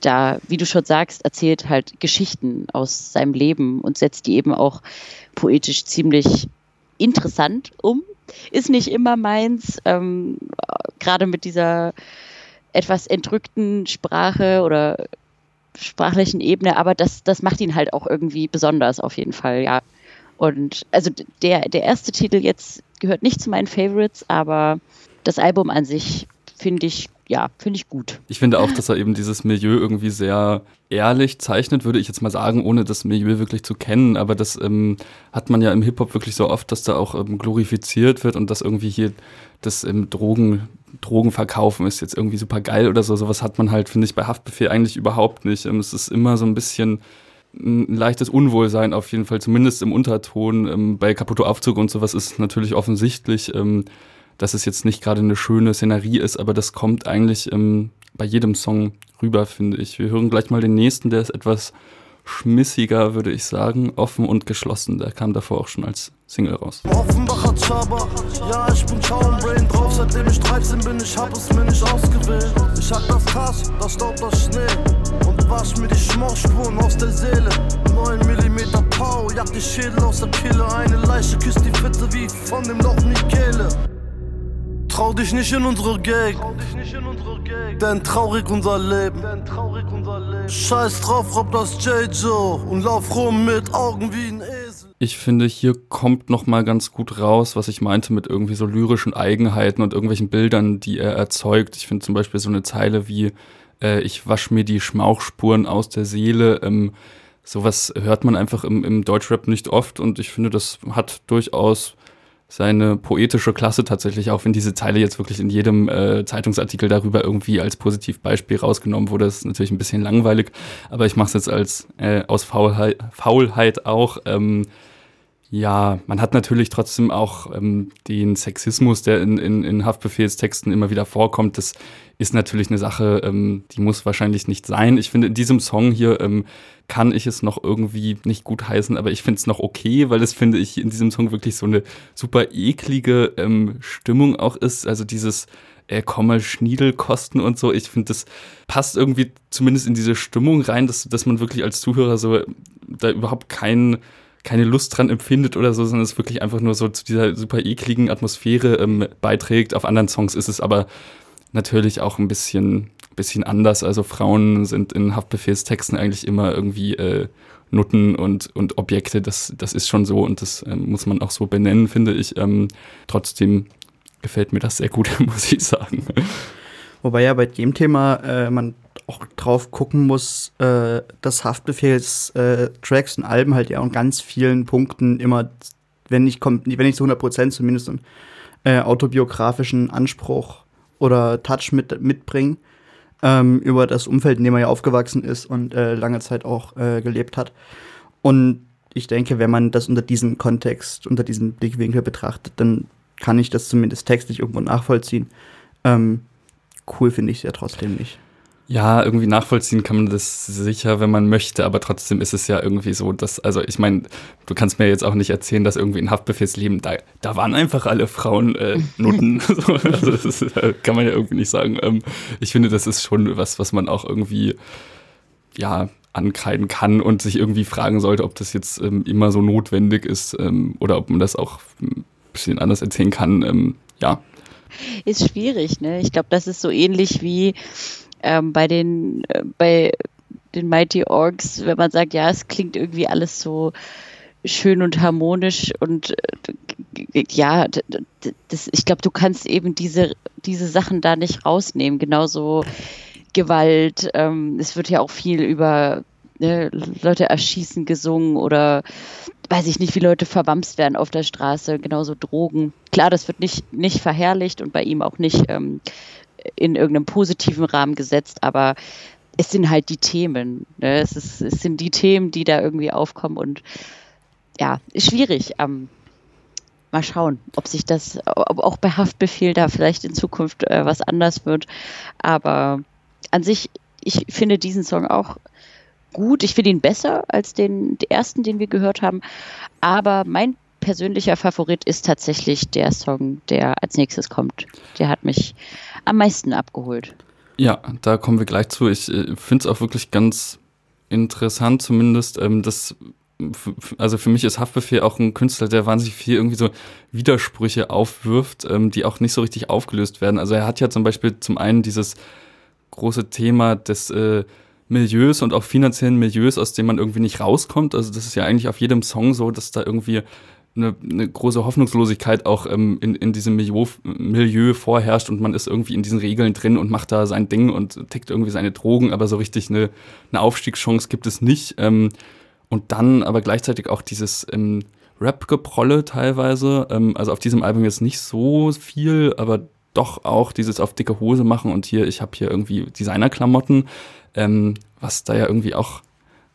da, wie du schon sagst, erzählt halt Geschichten aus seinem Leben und setzt die eben auch poetisch ziemlich interessant um. Ist nicht immer meins, ähm, gerade mit dieser etwas entrückten Sprache oder sprachlichen Ebene, aber das, das macht ihn halt auch irgendwie besonders auf jeden Fall, ja. Und also der, der erste Titel jetzt gehört nicht zu meinen Favorites, aber das Album an sich finde ich, ja, finde ich gut. Ich finde auch, dass er eben dieses Milieu irgendwie sehr ehrlich zeichnet, würde ich jetzt mal sagen, ohne das Milieu wirklich zu kennen. Aber das ähm, hat man ja im Hip-Hop wirklich so oft, dass da auch ähm, glorifiziert wird und dass irgendwie hier das ähm, Drogen, Drogen verkaufen ist jetzt irgendwie super geil oder so. Sowas hat man halt, finde ich, bei Haftbefehl eigentlich überhaupt nicht. Ähm, es ist immer so ein bisschen ein leichtes Unwohlsein auf jeden Fall, zumindest im Unterton. Ähm, bei Caputo Aufzug und sowas ist natürlich offensichtlich, ähm, dass es jetzt nicht gerade eine schöne Szenerie ist, aber das kommt eigentlich ähm, bei jedem Song rüber, finde ich. Wir hören gleich mal den nächsten, der ist etwas schmissiger, würde ich sagen, offen und geschlossen. Der kam davor auch schon als Single raus. Offenbacher Zauber, ja, ich bin Brain drauf, seitdem ich 13 bin, ich hab es mir nicht ausgewählt. Ich hab das Gras, das Staub, das Schnee und wasch mir die Schmauchspuren aus der Seele. 9 mm Pau, jagt die Schädel aus der Kille, eine Leiche küsst die Fitte wie von dem Loch Michele. Trau dich nicht in unsere Gang, denn traurig unser Leben. Scheiß drauf, rob das J-Joe und lauf rum mit Augen wie ein Esel. Ich finde, hier kommt noch mal ganz gut raus, was ich meinte mit irgendwie so lyrischen Eigenheiten und irgendwelchen Bildern, die er erzeugt. Ich finde zum Beispiel so eine Zeile wie äh, ich wasch mir die Schmauchspuren aus der Seele. Ähm, sowas hört man einfach im, im Deutschrap nicht oft und ich finde, das hat durchaus seine poetische Klasse tatsächlich, auch wenn diese Zeile jetzt wirklich in jedem äh, Zeitungsartikel darüber irgendwie als Positivbeispiel rausgenommen wurde, ist natürlich ein bisschen langweilig, aber ich mache es jetzt als äh, aus Faulheit, Faulheit auch. Ähm, ja, man hat natürlich trotzdem auch ähm, den Sexismus, der in, in, in Haftbefehlstexten immer wieder vorkommt. Das ist natürlich eine Sache, ähm, die muss wahrscheinlich nicht sein. Ich finde, in diesem Song hier ähm, kann ich es noch irgendwie nicht gut heißen, aber ich finde es noch okay, weil es, finde ich, in diesem Song wirklich so eine super eklige ähm, Stimmung auch ist. Also dieses äh, komme Schniedelkosten und so. Ich finde, das passt irgendwie zumindest in diese Stimmung rein, dass, dass man wirklich als Zuhörer so da überhaupt keinen keine Lust dran empfindet oder so, sondern es wirklich einfach nur so zu dieser super ekligen Atmosphäre ähm, beiträgt. Auf anderen Songs ist es aber natürlich auch ein bisschen, bisschen anders. Also Frauen sind in Haftbefehlstexten eigentlich immer irgendwie äh, Nutten und, und Objekte. Das, das ist schon so und das ähm, muss man auch so benennen, finde ich. Ähm, trotzdem gefällt mir das sehr gut, <laughs> muss ich sagen. Wobei ja bei dem Thema äh, man auch drauf gucken muss, äh, dass Haftbefehls-Tracks äh, und Alben halt ja an ganz vielen Punkten immer, wenn nicht, wenn nicht zu 100 Prozent zumindest einen äh, autobiografischen Anspruch oder Touch mit, mitbringen ähm, über das Umfeld, in dem er ja aufgewachsen ist und äh, lange Zeit auch äh, gelebt hat. Und ich denke, wenn man das unter diesem Kontext, unter diesem Blickwinkel betrachtet, dann kann ich das zumindest textlich irgendwo nachvollziehen. Ähm, cool finde ich es ja trotzdem nicht. Ja, irgendwie nachvollziehen kann man das sicher, wenn man möchte, aber trotzdem ist es ja irgendwie so, dass, also ich meine, du kannst mir jetzt auch nicht erzählen, dass irgendwie in Haftbefehlsleben, da, da waren einfach alle Frauen äh, <laughs> Nutten. <laughs> also das ist, äh, kann man ja irgendwie nicht sagen. Ähm, ich finde, das ist schon was, was man auch irgendwie, ja, ankreiden kann und sich irgendwie fragen sollte, ob das jetzt ähm, immer so notwendig ist ähm, oder ob man das auch ein bisschen anders erzählen kann. Ähm, ja. Ist schwierig, ne? Ich glaube, das ist so ähnlich wie ähm, bei den, äh, bei den Mighty Orgs, wenn man sagt, ja, es klingt irgendwie alles so schön und harmonisch und äh, ja, das, ich glaube, du kannst eben diese, diese Sachen da nicht rausnehmen. Genauso Gewalt. Ähm, es wird ja auch viel über ne, Leute erschießen gesungen oder weiß ich nicht, wie Leute verwamst werden auf der Straße, genauso Drogen. Klar, das wird nicht, nicht verherrlicht und bei ihm auch nicht ähm, in irgendeinem positiven Rahmen gesetzt, aber es sind halt die Themen. Ne? Es, ist, es sind die Themen, die da irgendwie aufkommen und ja, ist schwierig. Ähm, mal schauen, ob sich das, ob auch bei Haftbefehl da vielleicht in Zukunft äh, was anders wird. Aber an sich, ich finde diesen Song auch gut. Ich finde ihn besser als den, den ersten, den wir gehört haben. Aber mein persönlicher Favorit ist tatsächlich der Song, der als nächstes kommt. Der hat mich am meisten abgeholt. Ja, da kommen wir gleich zu. Ich äh, finde es auch wirklich ganz interessant, zumindest, ähm, dass also für mich ist Haftbefehl auch ein Künstler, der wahnsinnig viel irgendwie so Widersprüche aufwirft, ähm, die auch nicht so richtig aufgelöst werden. Also er hat ja zum Beispiel zum einen dieses große Thema des äh, Milieus und auch finanziellen Milieus, aus dem man irgendwie nicht rauskommt. Also das ist ja eigentlich auf jedem Song so, dass da irgendwie eine, eine große Hoffnungslosigkeit auch ähm, in, in diesem Milieu, Milieu vorherrscht und man ist irgendwie in diesen Regeln drin und macht da sein Ding und tickt irgendwie seine Drogen, aber so richtig eine, eine Aufstiegschance gibt es nicht. Ähm, und dann aber gleichzeitig auch dieses ähm, Rap-Geprolle teilweise. Ähm, also auf diesem Album jetzt nicht so viel, aber doch auch dieses auf dicke Hose machen und hier, ich habe hier irgendwie Designerklamotten, ähm, was da ja irgendwie auch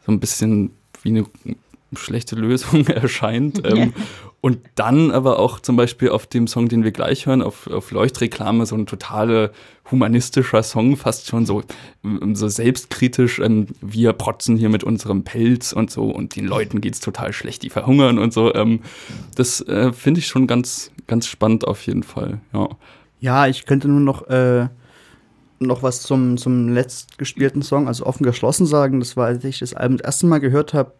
so ein bisschen wie eine schlechte Lösung <laughs> erscheint. Ähm, und dann aber auch zum Beispiel auf dem Song, den wir gleich hören, auf, auf Leuchtreklame, so ein total humanistischer Song, fast schon so, ähm, so selbstkritisch. Ähm, wir protzen hier mit unserem Pelz und so und den Leuten geht's total schlecht, die verhungern und so. Ähm, das äh, finde ich schon ganz, ganz spannend auf jeden Fall. Ja, ja ich könnte nur noch. Äh noch was zum, zum letztgespielten Song, also offen geschlossen sagen. Das war, als ich das Album das erste Mal gehört habe,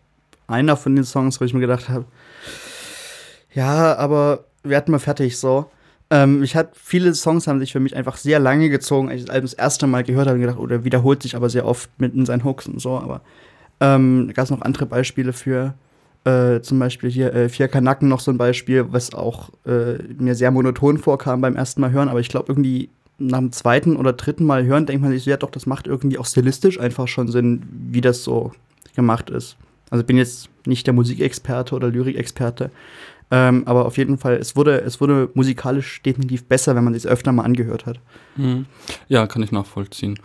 einer von den Songs, wo ich mir gedacht habe, ja, aber wir fertig so. Ähm, ich hatte viele Songs haben sich für mich einfach sehr lange gezogen, als ich das Album das erste Mal gehört habe und gedacht, oder wiederholt sich aber sehr oft mit in seinen Hooks und so. Aber ähm, gab es noch andere Beispiele für. Äh, zum Beispiel hier äh, Vier Kanaken noch so ein Beispiel, was auch äh, mir sehr monoton vorkam beim ersten Mal hören, aber ich glaube irgendwie nach dem zweiten oder dritten Mal hören, denkt man sich, ja doch, das macht irgendwie auch stilistisch einfach schon Sinn, wie das so gemacht ist. Also ich bin jetzt nicht der Musikexperte oder Lyrikexperte, ähm, aber auf jeden Fall, es wurde, es wurde musikalisch definitiv besser, wenn man es öfter mal angehört hat. Mhm. Ja, kann ich nachvollziehen.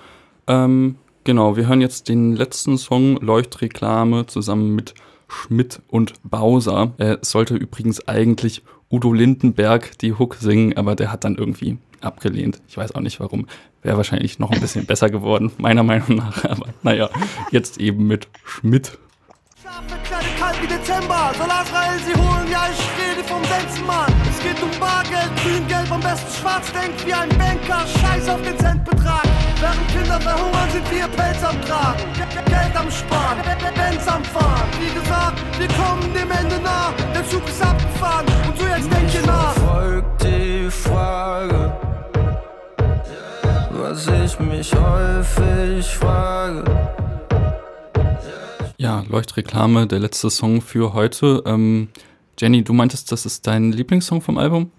Ähm, genau, wir hören jetzt den letzten Song Leuchtreklame zusammen mit Schmidt und Bowser. Er sollte übrigens eigentlich Udo Lindenberg die Hook singen, aber der hat dann irgendwie abgelehnt. Ich weiß auch nicht warum. Wäre wahrscheinlich noch ein bisschen besser geworden, meiner Meinung nach. Aber naja, jetzt eben mit Schmidt Kalt wie Dezember, Solarfreien sie holen, ja ich rede vom Sensenmann. Es geht um Bargeld, grün, am besten schwarz, denkt wie ein Banker, scheiß auf den Centbetrag. Während Kinder verhungern, sind wir Pelz am Tragen, Geld am Sparen, Benz am Fahren. Wie gesagt, wir kommen dem Ende nah, der Zug ist abgefahren und so jetzt denkt ihr nach. Folgt die Frage, was ich mich häufig frage. Ja, Leuchtreklame, der letzte Song für heute. Ähm, Jenny, du meintest, das ist dein Lieblingssong vom Album?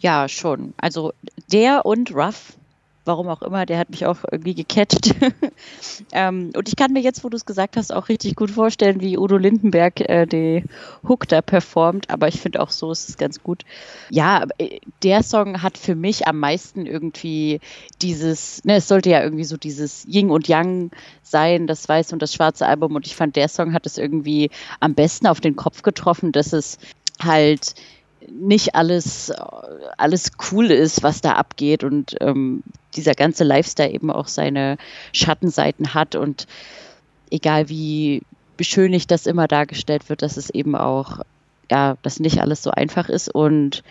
Ja, schon. Also der und Ruff, warum auch immer, der hat mich auch irgendwie gecatcht. <laughs> ähm, und ich kann mir jetzt, wo du es gesagt hast, auch richtig gut vorstellen, wie Udo Lindenberg äh, die Hook da performt. Aber ich finde auch so ist es ganz gut. Ja, äh, der Song hat für mich am meisten irgendwie dieses, ne, es sollte ja irgendwie so dieses Yin und Yang sein, das weiße und das schwarze Album. Und ich fand, der Song hat es irgendwie am besten auf den Kopf getroffen, dass es halt nicht alles, alles cool ist, was da abgeht und ähm, dieser ganze Lifestyle eben auch seine Schattenseiten hat und egal wie beschönigt das immer dargestellt wird, dass es eben auch, ja, dass nicht alles so einfach ist und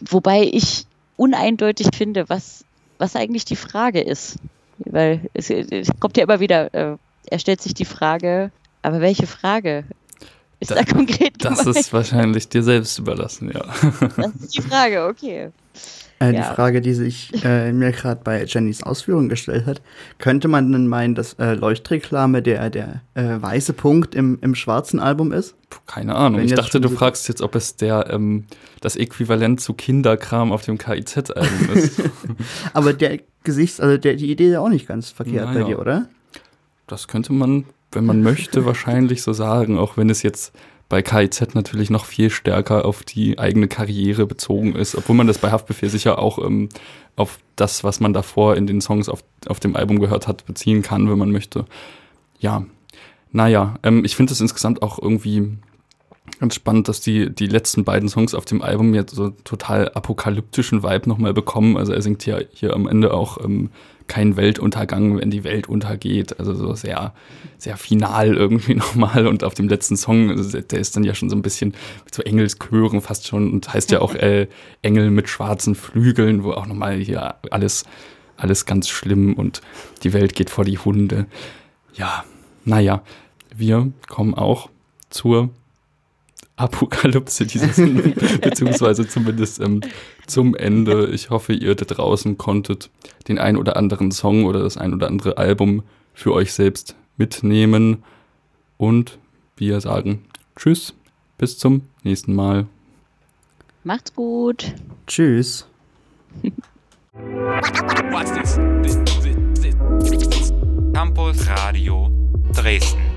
wobei ich uneindeutig finde, was, was eigentlich die Frage ist, weil es, es kommt ja immer wieder, äh, er stellt sich die Frage, aber welche Frage? Ist da, da konkret gemeint? Das ist wahrscheinlich dir selbst überlassen, ja. Das ist die Frage, okay. Äh, ja. Die Frage, die sich äh, mir gerade bei Jennys Ausführungen gestellt hat, könnte man denn meinen, dass äh, Leuchtreklame der, der äh, weiße Punkt im, im schwarzen Album ist? Puh, keine Ahnung. Wenn ich dachte, du fragst jetzt, ob es der ähm, das Äquivalent zu Kinderkram auf dem KIZ-Album ist. <laughs> Aber der Gesichts-, also der, die Idee ist ja auch nicht ganz verkehrt naja. bei dir, oder? Das könnte man wenn man möchte, <laughs> wahrscheinlich so sagen, auch wenn es jetzt bei KIZ natürlich noch viel stärker auf die eigene Karriere bezogen ist, obwohl man das bei Haftbefehl sicher auch ähm, auf das, was man davor in den Songs auf, auf dem Album gehört hat, beziehen kann, wenn man möchte. Ja, naja, ähm, ich finde es insgesamt auch irgendwie ganz spannend, dass die, die letzten beiden Songs auf dem Album jetzt so total apokalyptischen Vibe nochmal bekommen. Also er singt ja hier am Ende auch ähm, kein Weltuntergang, wenn die Welt untergeht. Also so sehr, sehr final irgendwie <laughs> nochmal. Und auf dem letzten Song, also der ist dann ja schon so ein bisschen mit so Engelschören fast schon und heißt ja auch <laughs> äh, Engel mit schwarzen Flügeln, wo auch nochmal hier alles, alles ganz schlimm und die Welt geht vor die Hunde. Ja, naja, wir kommen auch zur Apokalypse dieses, <laughs> beziehungsweise zumindest ähm, zum Ende. Ich hoffe, ihr da draußen konntet den ein oder anderen Song oder das ein oder andere Album für euch selbst mitnehmen. Und wir sagen Tschüss, bis zum nächsten Mal. Macht's gut. Tschüss. Campus Radio Dresden.